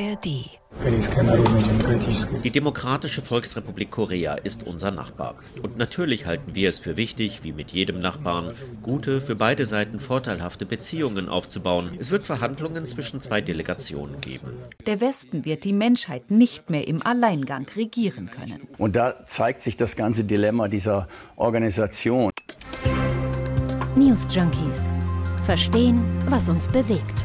ARD. Die Demokratische Volksrepublik Korea ist unser Nachbar. Und natürlich halten wir es für wichtig, wie mit jedem Nachbarn, gute, für beide Seiten vorteilhafte Beziehungen aufzubauen. Es wird Verhandlungen zwischen zwei Delegationen geben. Der Westen wird die Menschheit nicht mehr im Alleingang regieren können. Und da zeigt sich das ganze Dilemma dieser Organisation. News Junkies. Verstehen, was uns bewegt.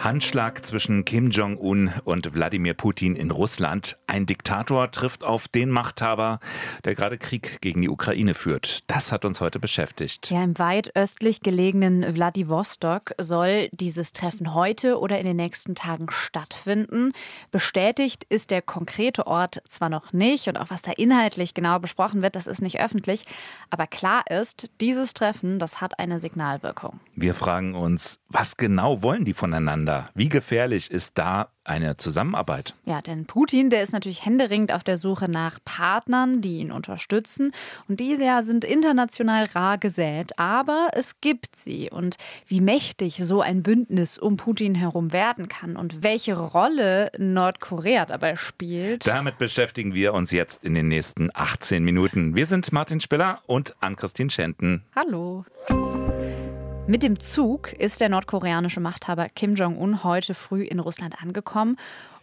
Handschlag zwischen Kim Jong-un und Wladimir Putin in Russland. Ein Diktator trifft auf den Machthaber, der gerade Krieg gegen die Ukraine führt. Das hat uns heute beschäftigt. Ja, im weit östlich gelegenen Wladiwostok soll dieses Treffen heute oder in den nächsten Tagen stattfinden. Bestätigt ist der konkrete Ort zwar noch nicht und auch was da inhaltlich genau besprochen wird, das ist nicht öffentlich. Aber klar ist, dieses Treffen, das hat eine Signalwirkung. Wir fragen uns, was genau wollen die voneinander? Miteinander. Wie gefährlich ist da eine Zusammenarbeit? Ja, denn Putin, der ist natürlich händeringend auf der Suche nach Partnern, die ihn unterstützen. Und die ja sind international rar gesät. Aber es gibt sie. Und wie mächtig so ein Bündnis um Putin herum werden kann und welche Rolle Nordkorea dabei spielt. Damit beschäftigen wir uns jetzt in den nächsten 18 Minuten. Wir sind Martin Spiller und Ann-Christine Schenten. Hallo. Mit dem Zug ist der nordkoreanische Machthaber Kim Jong-un heute früh in Russland angekommen.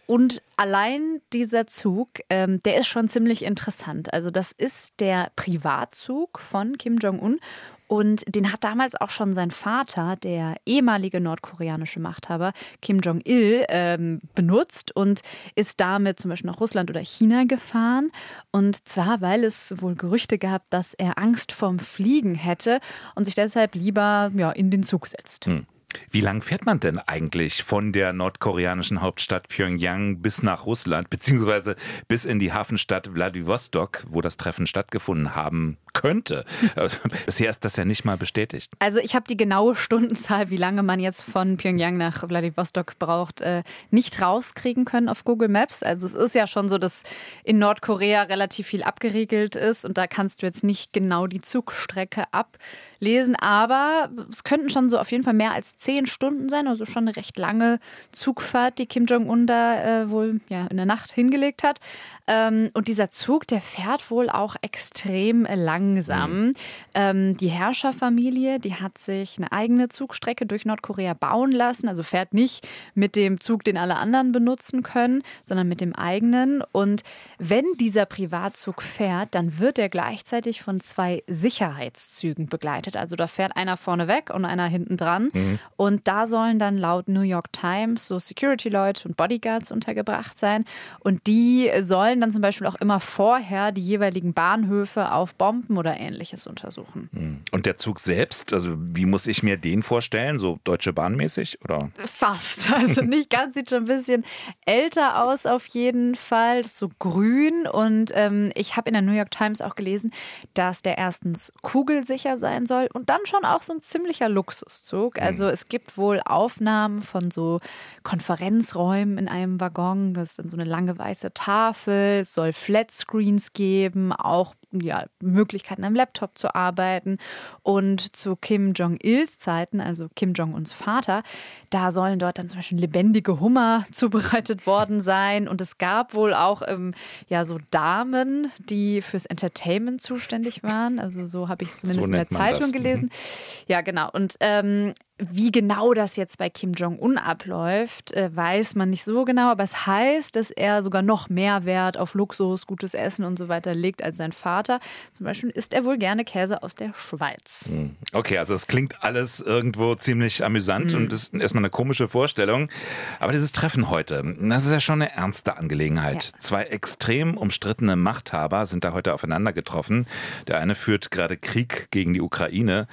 Und allein dieser Zug, ähm, der ist schon ziemlich interessant. Also das ist der Privatzug von Kim Jong-un und den hat damals auch schon sein Vater, der ehemalige nordkoreanische Machthaber Kim Jong-il, ähm, benutzt und ist damit zum Beispiel nach Russland oder China gefahren. Und zwar, weil es wohl Gerüchte gab, dass er Angst vorm Fliegen hätte und sich deshalb lieber ja, in den Zug setzt. Hm. Wie lang fährt man denn eigentlich von der nordkoreanischen Hauptstadt Pyongyang bis nach Russland, beziehungsweise bis in die Hafenstadt Vladivostok, wo das Treffen stattgefunden haben könnte. Bisher ist das ja nicht mal bestätigt. Also ich habe die genaue Stundenzahl, wie lange man jetzt von Pyongyang nach Vladivostok braucht, äh, nicht rauskriegen können auf Google Maps. Also es ist ja schon so, dass in Nordkorea relativ viel abgeriegelt ist und da kannst du jetzt nicht genau die Zugstrecke ablesen, aber es könnten schon so auf jeden Fall mehr als zehn Stunden sein, also schon eine recht lange Zugfahrt, die Kim Jong-un da äh, wohl ja, in der Nacht hingelegt hat. Ähm, und dieser Zug, der fährt wohl auch extrem langsam. Mhm. Ähm, die Herrscherfamilie, die hat sich eine eigene Zugstrecke durch Nordkorea bauen lassen. Also fährt nicht mit dem Zug, den alle anderen benutzen können, sondern mit dem eigenen. Und wenn dieser Privatzug fährt, dann wird er gleichzeitig von zwei Sicherheitszügen begleitet. Also da fährt einer vorne weg und einer hinten dran. Mhm. Und da sollen dann laut New York Times so Security-Leute und Bodyguards untergebracht sein. Und die sollen sollen dann zum Beispiel auch immer vorher die jeweiligen Bahnhöfe auf Bomben oder ähnliches untersuchen. Hm. Und der Zug selbst, also wie muss ich mir den vorstellen? So Deutsche Bahnmäßig oder? Fast. Also nicht ganz, sieht schon ein bisschen älter aus auf jeden Fall. So grün. Und ähm, ich habe in der New York Times auch gelesen, dass der erstens kugelsicher sein soll und dann schon auch so ein ziemlicher Luxuszug. Hm. Also es gibt wohl Aufnahmen von so Konferenzräumen in einem Waggon. Das ist dann so eine lange weiße Tafel es soll Flatscreens geben, auch ja, Möglichkeiten am Laptop zu arbeiten. Und zu Kim Jong-ils Zeiten, also Kim Jong-uns Vater, da sollen dort dann zum Beispiel lebendige Hummer zubereitet worden sein. Und es gab wohl auch ähm, ja, so Damen, die fürs Entertainment zuständig waren. Also so habe ich es zumindest so in der Zeitung das. gelesen. Mhm. Ja, genau. Und ähm, wie genau das jetzt bei Kim Jong-un abläuft, äh, weiß man nicht so genau, aber es heißt, dass er sogar noch mehr Wert auf Luxus, gutes Essen und so weiter legt als sein Vater. Zum Beispiel isst er wohl gerne Käse aus der Schweiz. Hm. Okay, also es klingt alles irgendwo ziemlich amüsant mhm. und ist erstmal eine komische Vorstellung. Aber dieses Treffen heute, das ist ja schon eine ernste Angelegenheit. Ja. Zwei extrem umstrittene Machthaber sind da heute aufeinander getroffen. Der eine führt gerade Krieg gegen die Ukraine,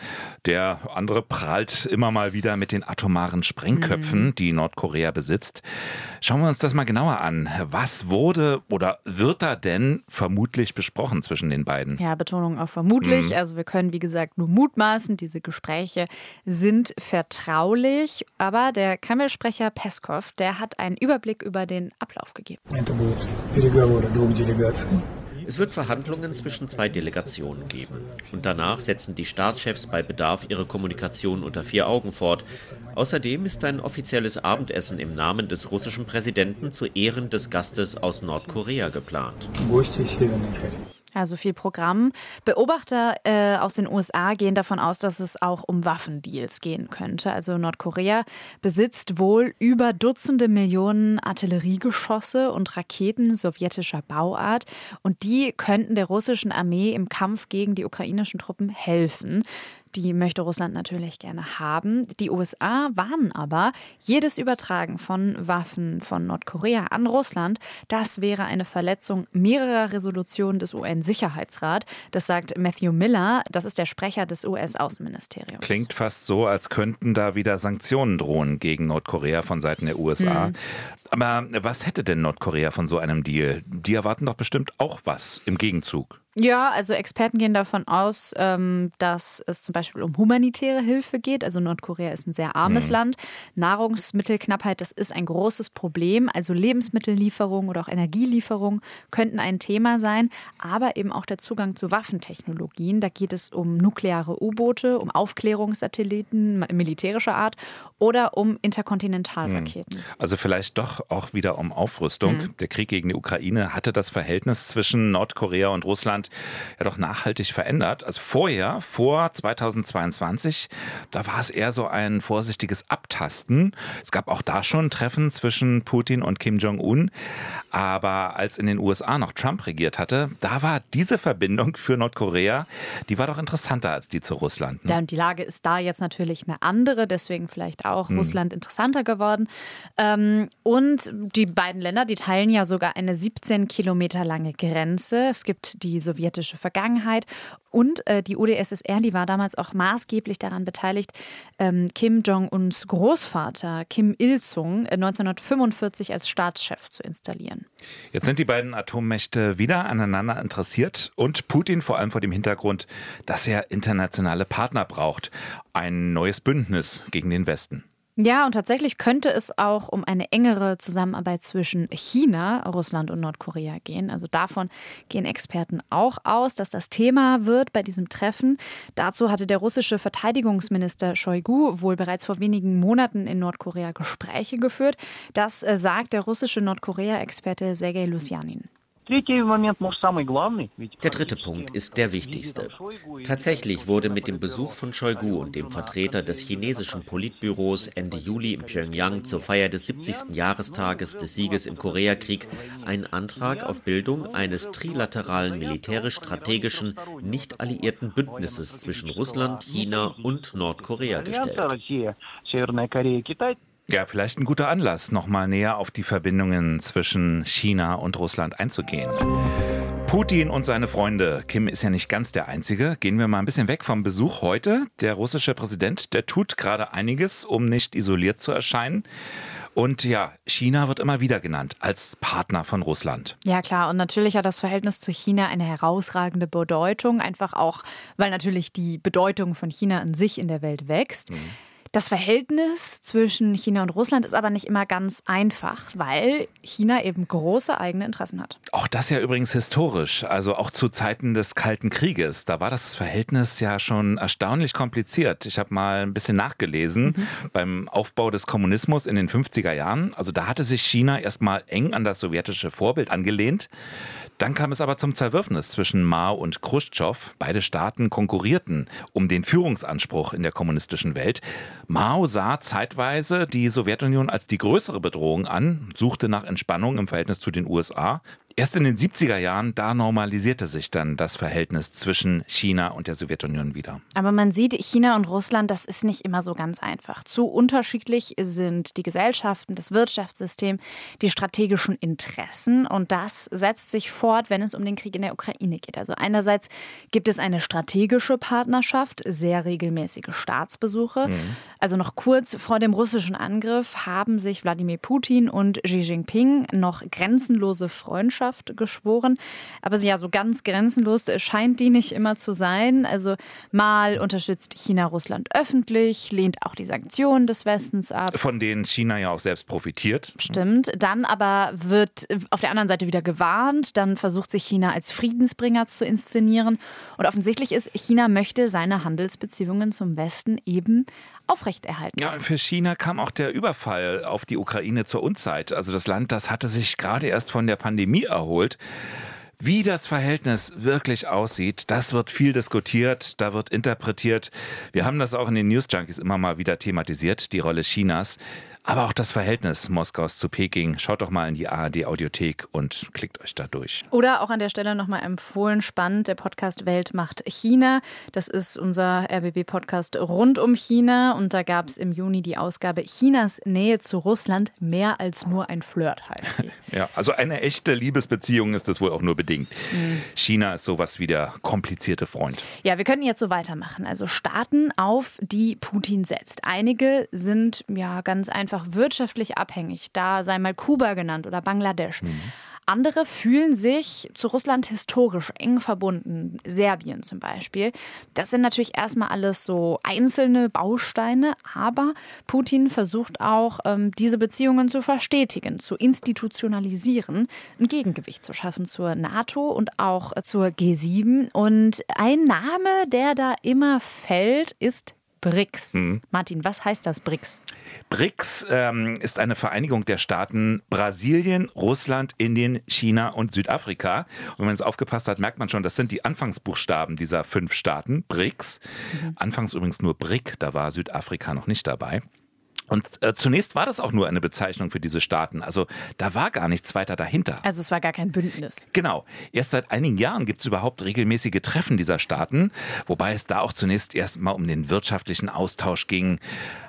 der andere prahlt immer mal wieder mit den atomaren Sprengköpfen, mhm. die Nordkorea besitzt. Schauen wir uns das mal genauer an. Was wurde oder wird da denn vermutlich besprochen zwischen den beiden? Ja, Betonung auf vermutlich. Mhm. Also wir können, wie gesagt, nur mutmaßen. Diese Gespräche sind vertraulich. Aber der Kreml-Sprecher Peskov, der hat einen Überblick über den Ablauf gegeben. Es wird Verhandlungen zwischen zwei Delegationen geben. Und danach setzen die Staatschefs bei Bedarf ihre Kommunikation unter vier Augen fort. Außerdem ist ein offizielles Abendessen im Namen des russischen Präsidenten zu Ehren des Gastes aus Nordkorea geplant. Also viel Programm. Beobachter äh, aus den USA gehen davon aus, dass es auch um Waffendeals gehen könnte. Also Nordkorea besitzt wohl über Dutzende Millionen Artilleriegeschosse und Raketen sowjetischer Bauart. Und die könnten der russischen Armee im Kampf gegen die ukrainischen Truppen helfen. Die möchte Russland natürlich gerne haben. Die USA warnen aber, jedes Übertragen von Waffen von Nordkorea an Russland, das wäre eine Verletzung mehrerer Resolutionen des UN-Sicherheitsrats. Das sagt Matthew Miller, das ist der Sprecher des US-Außenministeriums. Klingt fast so, als könnten da wieder Sanktionen drohen gegen Nordkorea von Seiten der USA. Hm. Aber was hätte denn Nordkorea von so einem Deal? Die erwarten doch bestimmt auch was im Gegenzug. Ja, also Experten gehen davon aus, ähm, dass es zum Beispiel um humanitäre Hilfe geht. Also Nordkorea ist ein sehr armes mhm. Land. Nahrungsmittelknappheit, das ist ein großes Problem. Also Lebensmittellieferung oder auch Energielieferung könnten ein Thema sein, aber eben auch der Zugang zu Waffentechnologien. Da geht es um nukleare U-Boote, um Aufklärungssatelliten militärischer Art oder um Interkontinentalraketen. Mhm. Also vielleicht doch auch wieder um Aufrüstung. Mhm. Der Krieg gegen die Ukraine hatte das Verhältnis zwischen Nordkorea und Russland ja doch nachhaltig verändert. Also vorher, vor 2022, da war es eher so ein vorsichtiges Abtasten. Es gab auch da schon Treffen zwischen Putin und Kim Jong-un. Aber als in den USA noch Trump regiert hatte, da war diese Verbindung für Nordkorea, die war doch interessanter als die zu Russland. Ne? Ja, und die Lage ist da jetzt natürlich eine andere, deswegen vielleicht auch hm. Russland interessanter geworden. Ähm, und die beiden Länder, die teilen ja sogar eine 17 Kilometer lange Grenze. Es gibt die sowjetische Vergangenheit und äh, die UdSSR, die war damals auch maßgeblich daran beteiligt, ähm, Kim Jong-uns Großvater Kim Il-sung 1945 äh, als Staatschef zu installieren. Jetzt sind die beiden Atommächte wieder aneinander interessiert und Putin vor allem vor dem Hintergrund, dass er internationale Partner braucht. Ein neues Bündnis gegen den Westen. Ja, und tatsächlich könnte es auch um eine engere Zusammenarbeit zwischen China, Russland und Nordkorea gehen. Also davon gehen Experten auch aus, dass das Thema wird bei diesem Treffen. Dazu hatte der russische Verteidigungsminister Shoigu wohl bereits vor wenigen Monaten in Nordkorea Gespräche geführt. Das äh, sagt der russische Nordkorea-Experte Sergei Lusjanin. Der dritte Punkt ist der wichtigste. Tatsächlich wurde mit dem Besuch von Shoigu und dem Vertreter des chinesischen Politbüros Ende Juli in Pyongyang zur Feier des 70. Jahrestages des Sieges im Koreakrieg ein Antrag auf Bildung eines trilateralen militärisch-strategischen, nicht alliierten Bündnisses zwischen Russland, China und Nordkorea gestellt. Ja, vielleicht ein guter Anlass, nochmal näher auf die Verbindungen zwischen China und Russland einzugehen. Putin und seine Freunde. Kim ist ja nicht ganz der Einzige. Gehen wir mal ein bisschen weg vom Besuch heute. Der russische Präsident, der tut gerade einiges, um nicht isoliert zu erscheinen. Und ja, China wird immer wieder genannt als Partner von Russland. Ja, klar. Und natürlich hat das Verhältnis zu China eine herausragende Bedeutung. Einfach auch, weil natürlich die Bedeutung von China an sich in der Welt wächst. Mhm. Das Verhältnis zwischen China und Russland ist aber nicht immer ganz einfach, weil China eben große eigene Interessen hat. Auch das ja übrigens historisch, also auch zu Zeiten des Kalten Krieges. Da war das Verhältnis ja schon erstaunlich kompliziert. Ich habe mal ein bisschen nachgelesen mhm. beim Aufbau des Kommunismus in den 50er Jahren. Also da hatte sich China erstmal eng an das sowjetische Vorbild angelehnt. Dann kam es aber zum Zerwürfnis zwischen Mao und Khrushchev. Beide Staaten konkurrierten um den Führungsanspruch in der kommunistischen Welt. Mao sah zeitweise die Sowjetunion als die größere Bedrohung an, suchte nach Entspannung im Verhältnis zu den USA. Erst in den 70er Jahren, da normalisierte sich dann das Verhältnis zwischen China und der Sowjetunion wieder. Aber man sieht, China und Russland, das ist nicht immer so ganz einfach. Zu unterschiedlich sind die Gesellschaften, das Wirtschaftssystem, die strategischen Interessen. Und das setzt sich fort, wenn es um den Krieg in der Ukraine geht. Also einerseits gibt es eine strategische Partnerschaft, sehr regelmäßige Staatsbesuche. Mhm. Also noch kurz vor dem russischen Angriff haben sich Wladimir Putin und Xi Jinping noch grenzenlose Freundschaft Freundschaft geschworen. Aber ja, so ganz grenzenlos scheint die nicht immer zu sein. Also mal unterstützt China Russland öffentlich, lehnt auch die Sanktionen des Westens ab. Von denen China ja auch selbst profitiert. Stimmt. Dann aber wird auf der anderen Seite wieder gewarnt. Dann versucht sich China als Friedensbringer zu inszenieren. Und offensichtlich ist, China möchte seine Handelsbeziehungen zum Westen eben aufrechterhalten. Ja, für China kam auch der Überfall auf die Ukraine zur Unzeit. Also das Land, das hatte sich gerade erst von der Pandemie erholt. Wie das Verhältnis wirklich aussieht, das wird viel diskutiert, da wird interpretiert. Wir haben das auch in den News Junkies immer mal wieder thematisiert, die Rolle Chinas. Aber auch das Verhältnis Moskaus zu Peking. Schaut doch mal in die ARD Audiothek und klickt euch da durch. Oder auch an der Stelle nochmal empfohlen, spannend, der Podcast Welt macht China. Das ist unser RBB-Podcast rund um China. Und da gab es im Juni die Ausgabe Chinas Nähe zu Russland mehr als nur ein Flirt heißt die. ja, also eine echte Liebesbeziehung ist das wohl auch nur bedingt. Mhm. China ist sowas wie der komplizierte Freund. Ja, wir können jetzt so weitermachen. Also Staaten, auf die Putin setzt. Einige sind ja ganz einfach einfach wirtschaftlich abhängig. Da sei mal Kuba genannt oder Bangladesch. Mhm. Andere fühlen sich zu Russland historisch eng verbunden, Serbien zum Beispiel. Das sind natürlich erstmal alles so einzelne Bausteine, aber Putin versucht auch, ähm, diese Beziehungen zu verstetigen, zu institutionalisieren, ein Gegengewicht zu schaffen zur NATO und auch zur G7. Und ein Name, der da immer fällt, ist BRICS. Mhm. Martin, was heißt das BRICS? BRICS ähm, ist eine Vereinigung der Staaten Brasilien, Russland, Indien, China und Südafrika. Und wenn man es aufgepasst hat, merkt man schon, das sind die Anfangsbuchstaben dieser fünf Staaten, BRICS. Mhm. Anfangs übrigens nur BRIC, da war Südafrika noch nicht dabei. Und äh, zunächst war das auch nur eine Bezeichnung für diese Staaten. Also da war gar nichts weiter dahinter. Also es war gar kein Bündnis. Genau. Erst seit einigen Jahren gibt es überhaupt regelmäßige Treffen dieser Staaten, wobei es da auch zunächst erst mal um den wirtschaftlichen Austausch ging.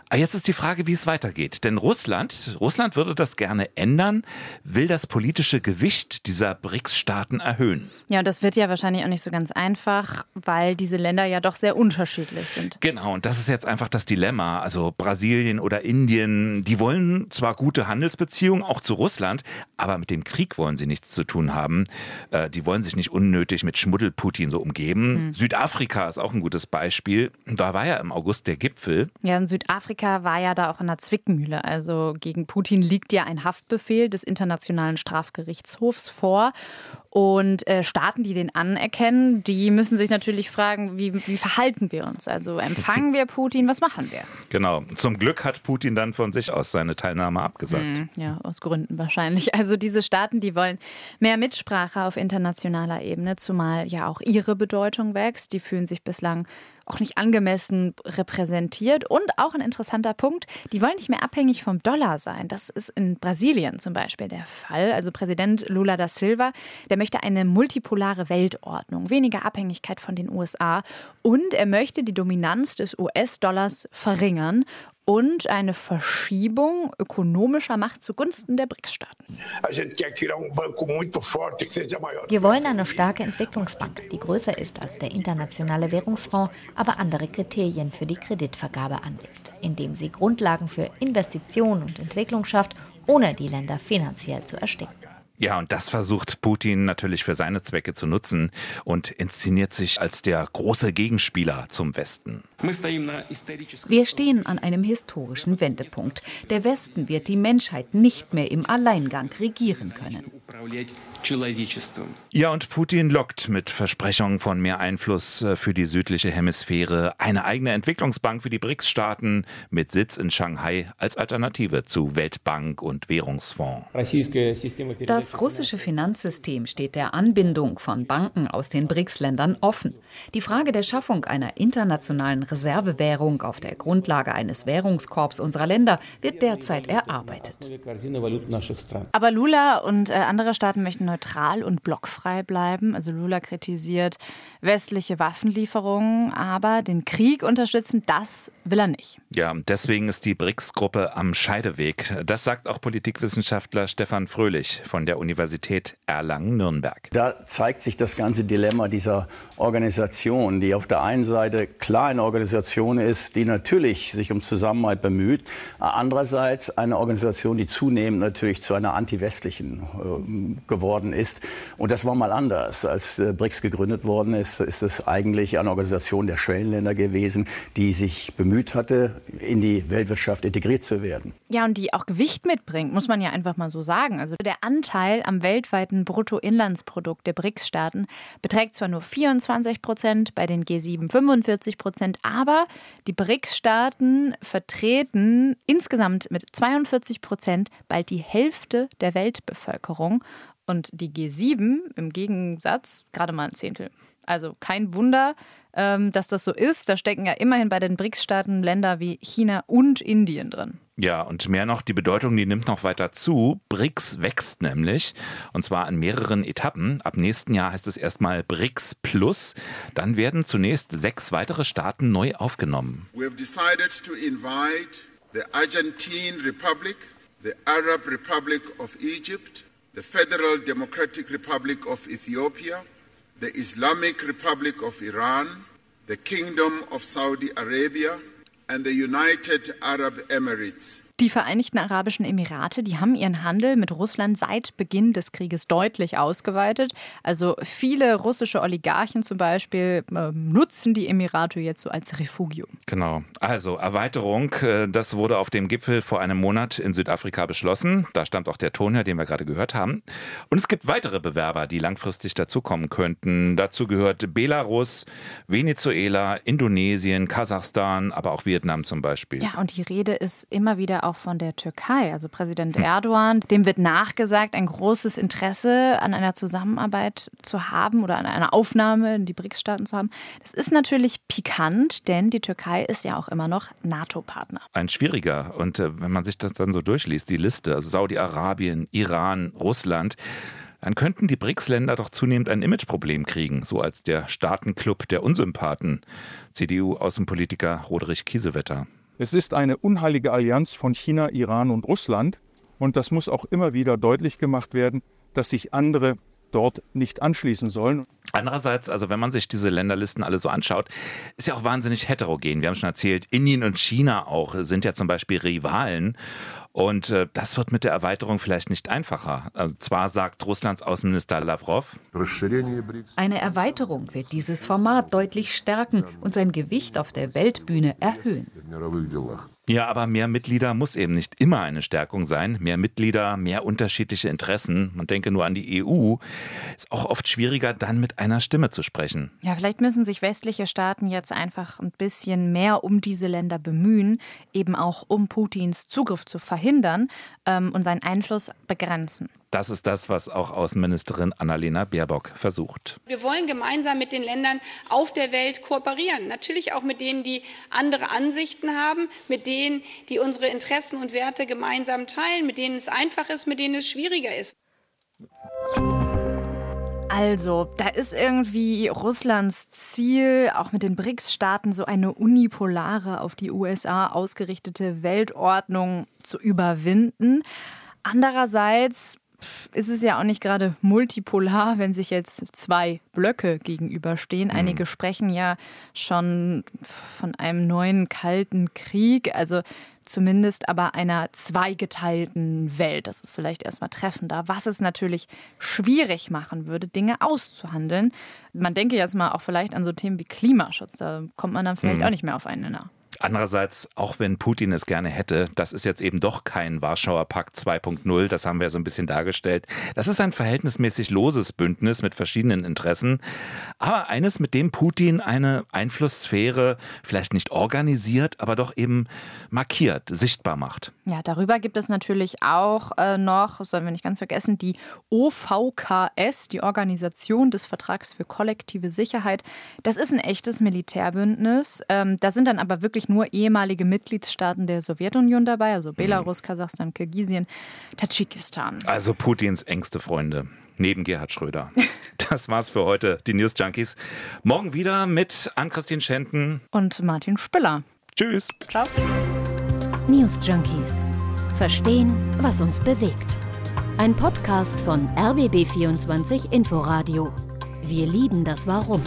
Ah, jetzt ist die Frage, wie es weitergeht. Denn Russland, Russland würde das gerne ändern, will das politische Gewicht dieser BRICS-Staaten erhöhen. Ja, das wird ja wahrscheinlich auch nicht so ganz einfach, weil diese Länder ja doch sehr unterschiedlich sind. Genau, und das ist jetzt einfach das Dilemma. Also Brasilien oder Indien, die wollen zwar gute Handelsbeziehungen, auch zu Russland, aber mit dem Krieg wollen sie nichts zu tun haben. Äh, die wollen sich nicht unnötig mit Schmuddel-Putin so umgeben. Mhm. Südafrika ist auch ein gutes Beispiel. Da war ja im August der Gipfel. Ja, in Südafrika Amerika war ja da auch in der Zwickmühle. Also gegen Putin liegt ja ein Haftbefehl des Internationalen Strafgerichtshofs vor. Und äh, Staaten, die den anerkennen, die müssen sich natürlich fragen, wie, wie verhalten wir uns? Also empfangen wir Putin, was machen wir? Genau. Zum Glück hat Putin dann von sich aus seine Teilnahme abgesagt. Hm, ja, aus Gründen wahrscheinlich. Also diese Staaten, die wollen mehr Mitsprache auf internationaler Ebene, zumal ja auch ihre Bedeutung wächst. Die fühlen sich bislang auch nicht angemessen repräsentiert. Und auch ein interessanter Punkt, die wollen nicht mehr abhängig vom Dollar sein. Das ist in Brasilien zum Beispiel der Fall. Also Präsident Lula da Silva, der möchte eine multipolare Weltordnung, weniger Abhängigkeit von den USA und er möchte die Dominanz des US-Dollars verringern und eine Verschiebung ökonomischer Macht zugunsten der BRICS-Staaten. Wir wollen eine starke Entwicklungsbank, die größer ist als der Internationale Währungsfonds, aber andere Kriterien für die Kreditvergabe anlegt, indem sie Grundlagen für Investitionen und Entwicklung schafft, ohne die Länder finanziell zu ersticken. Ja, und das versucht Putin natürlich für seine Zwecke zu nutzen und inszeniert sich als der große Gegenspieler zum Westen. Wir stehen an einem historischen Wendepunkt. Der Westen wird die Menschheit nicht mehr im Alleingang regieren können. Ja, und Putin lockt mit Versprechungen von mehr Einfluss äh, für die südliche Hemisphäre, eine eigene Entwicklungsbank für die BRICS-Staaten mit Sitz in Shanghai als Alternative zu Weltbank und Währungsfonds. Das russische Finanzsystem steht der Anbindung von Banken aus den BRICS-Ländern offen. Die Frage der Schaffung einer internationalen Reservewährung auf der Grundlage eines Währungskorps unserer Länder wird derzeit erarbeitet. Aber Lula und äh, andere Staaten möchten neutral und blockfrei bleiben. Also Lula kritisiert westliche Waffenlieferungen, aber den Krieg unterstützen, das will er nicht. Ja, deswegen ist die BRICS-Gruppe am Scheideweg. Das sagt auch Politikwissenschaftler Stefan Fröhlich von der Universität Erlangen-Nürnberg. Da zeigt sich das ganze Dilemma dieser Organisation, die auf der einen Seite klar eine Organisation ist, die natürlich sich um Zusammenhalt bemüht, andererseits eine Organisation, die zunehmend natürlich zu einer antiwestlichen äh, geworden ist. Und das war mal anders. Als äh, BRICS gegründet worden ist, ist es eigentlich eine Organisation der Schwellenländer gewesen, die sich bemüht hatte, in die Weltwirtschaft integriert zu werden. Ja, und die auch Gewicht mitbringt, muss man ja einfach mal so sagen. Also der Anteil am weltweiten Bruttoinlandsprodukt der BRICS-Staaten beträgt zwar nur 24 Prozent, bei den G7 45 Prozent, aber die BRICS-Staaten vertreten insgesamt mit 42 Prozent bald die Hälfte der Weltbevölkerung und die G7 im Gegensatz gerade mal ein Zehntel. Also kein Wunder, ähm, dass das so ist. Da stecken ja immerhin bei den BRICS-Staaten Länder wie China und Indien drin. Ja, und mehr noch, die Bedeutung, die nimmt noch weiter zu. BRICS wächst nämlich, und zwar in mehreren Etappen. Ab nächsten Jahr heißt es erstmal BRICS Plus. Dann werden zunächst sechs weitere Staaten neu aufgenommen. We have decided to invite the Argentine Republic, the Arab Republic of Egypt, the Federal Democratic Republic of Ethiopia, the Islamic Republic of Iran, the Kingdom of Saudi Arabia, and the United Arab Emirates. Die Vereinigten Arabischen Emirate, die haben ihren Handel mit Russland seit Beginn des Krieges deutlich ausgeweitet. Also viele russische Oligarchen zum Beispiel äh, nutzen die Emirate jetzt so als Refugium. Genau. Also Erweiterung, äh, das wurde auf dem Gipfel vor einem Monat in Südafrika beschlossen. Da stammt auch der Ton her, den wir gerade gehört haben. Und es gibt weitere Bewerber, die langfristig dazukommen könnten. Dazu gehört Belarus, Venezuela, Indonesien, Kasachstan, aber auch Vietnam zum Beispiel. Ja, und die Rede ist immer wieder auch von der Türkei. Also Präsident Erdogan, dem wird nachgesagt, ein großes Interesse an einer Zusammenarbeit zu haben oder an einer Aufnahme in die BRICS-Staaten zu haben. Das ist natürlich pikant, denn die Türkei ist ja auch immer noch NATO-Partner. Ein schwieriger. Und äh, wenn man sich das dann so durchliest, die Liste, also Saudi-Arabien, Iran, Russland, dann könnten die BRICS-Länder doch zunehmend ein Imageproblem kriegen, so als der Staatenclub der Unsympathen. CDU-Außenpolitiker Roderich Kiesewetter. Es ist eine unheilige Allianz von China, Iran und Russland. Und das muss auch immer wieder deutlich gemacht werden, dass sich andere dort nicht anschließen sollen. Andererseits, also wenn man sich diese Länderlisten alle so anschaut, ist ja auch wahnsinnig heterogen. Wir haben schon erzählt, Indien und China auch sind ja zum Beispiel Rivalen. Und äh, das wird mit der Erweiterung vielleicht nicht einfacher. Also zwar sagt Russlands Außenminister Lavrov, eine Erweiterung wird dieses Format deutlich stärken und sein Gewicht auf der Weltbühne erhöhen. Ja, aber mehr Mitglieder muss eben nicht immer eine Stärkung sein. Mehr Mitglieder, mehr unterschiedliche Interessen. Man denke nur an die EU. Ist auch oft schwieriger, dann mit einer Stimme zu sprechen. Ja, vielleicht müssen sich westliche Staaten jetzt einfach ein bisschen mehr um diese Länder bemühen, eben auch um Putins Zugriff zu verhindern ähm, und seinen Einfluss begrenzen. Das ist das, was auch Außenministerin Annalena Baerbock versucht. Wir wollen gemeinsam mit den Ländern auf der Welt kooperieren. Natürlich auch mit denen, die andere Ansichten haben, mit denen, die unsere Interessen und Werte gemeinsam teilen, mit denen es einfach ist, mit denen es schwieriger ist. Also, da ist irgendwie Russlands Ziel, auch mit den BRICS-Staaten so eine unipolare, auf die USA ausgerichtete Weltordnung zu überwinden. Andererseits ist es ja auch nicht gerade multipolar, wenn sich jetzt zwei Blöcke gegenüberstehen. Mhm. Einige sprechen ja schon von einem neuen kalten Krieg, also zumindest aber einer zweigeteilten Welt. Das ist vielleicht erstmal treffender, was es natürlich schwierig machen würde, Dinge auszuhandeln. Man denke jetzt mal auch vielleicht an so Themen wie Klimaschutz, da kommt man dann vielleicht mhm. auch nicht mehr auf einen Nenner. Andererseits, auch wenn Putin es gerne hätte, das ist jetzt eben doch kein Warschauer Pakt 2.0, das haben wir so ein bisschen dargestellt. Das ist ein verhältnismäßig loses Bündnis mit verschiedenen Interessen, aber eines, mit dem Putin eine Einflusssphäre vielleicht nicht organisiert, aber doch eben markiert, sichtbar macht. Ja, darüber gibt es natürlich auch äh, noch, sollen wir nicht ganz vergessen, die OVKS, die Organisation des Vertrags für kollektive Sicherheit. Das ist ein echtes Militärbündnis. Ähm, da sind dann aber wirklich wirklich nur ehemalige Mitgliedstaaten der Sowjetunion dabei, also Belarus, Kasachstan, Kirgisien, Tadschikistan. Also Putins engste Freunde. Neben Gerhard Schröder. Das war's für heute, die News Junkies. Morgen wieder mit Ann-Christine Schenten und Martin Spiller. Tschüss. Ciao. News Junkies. Verstehen, was uns bewegt. Ein Podcast von RBB24 Inforadio. Wir lieben das Warum.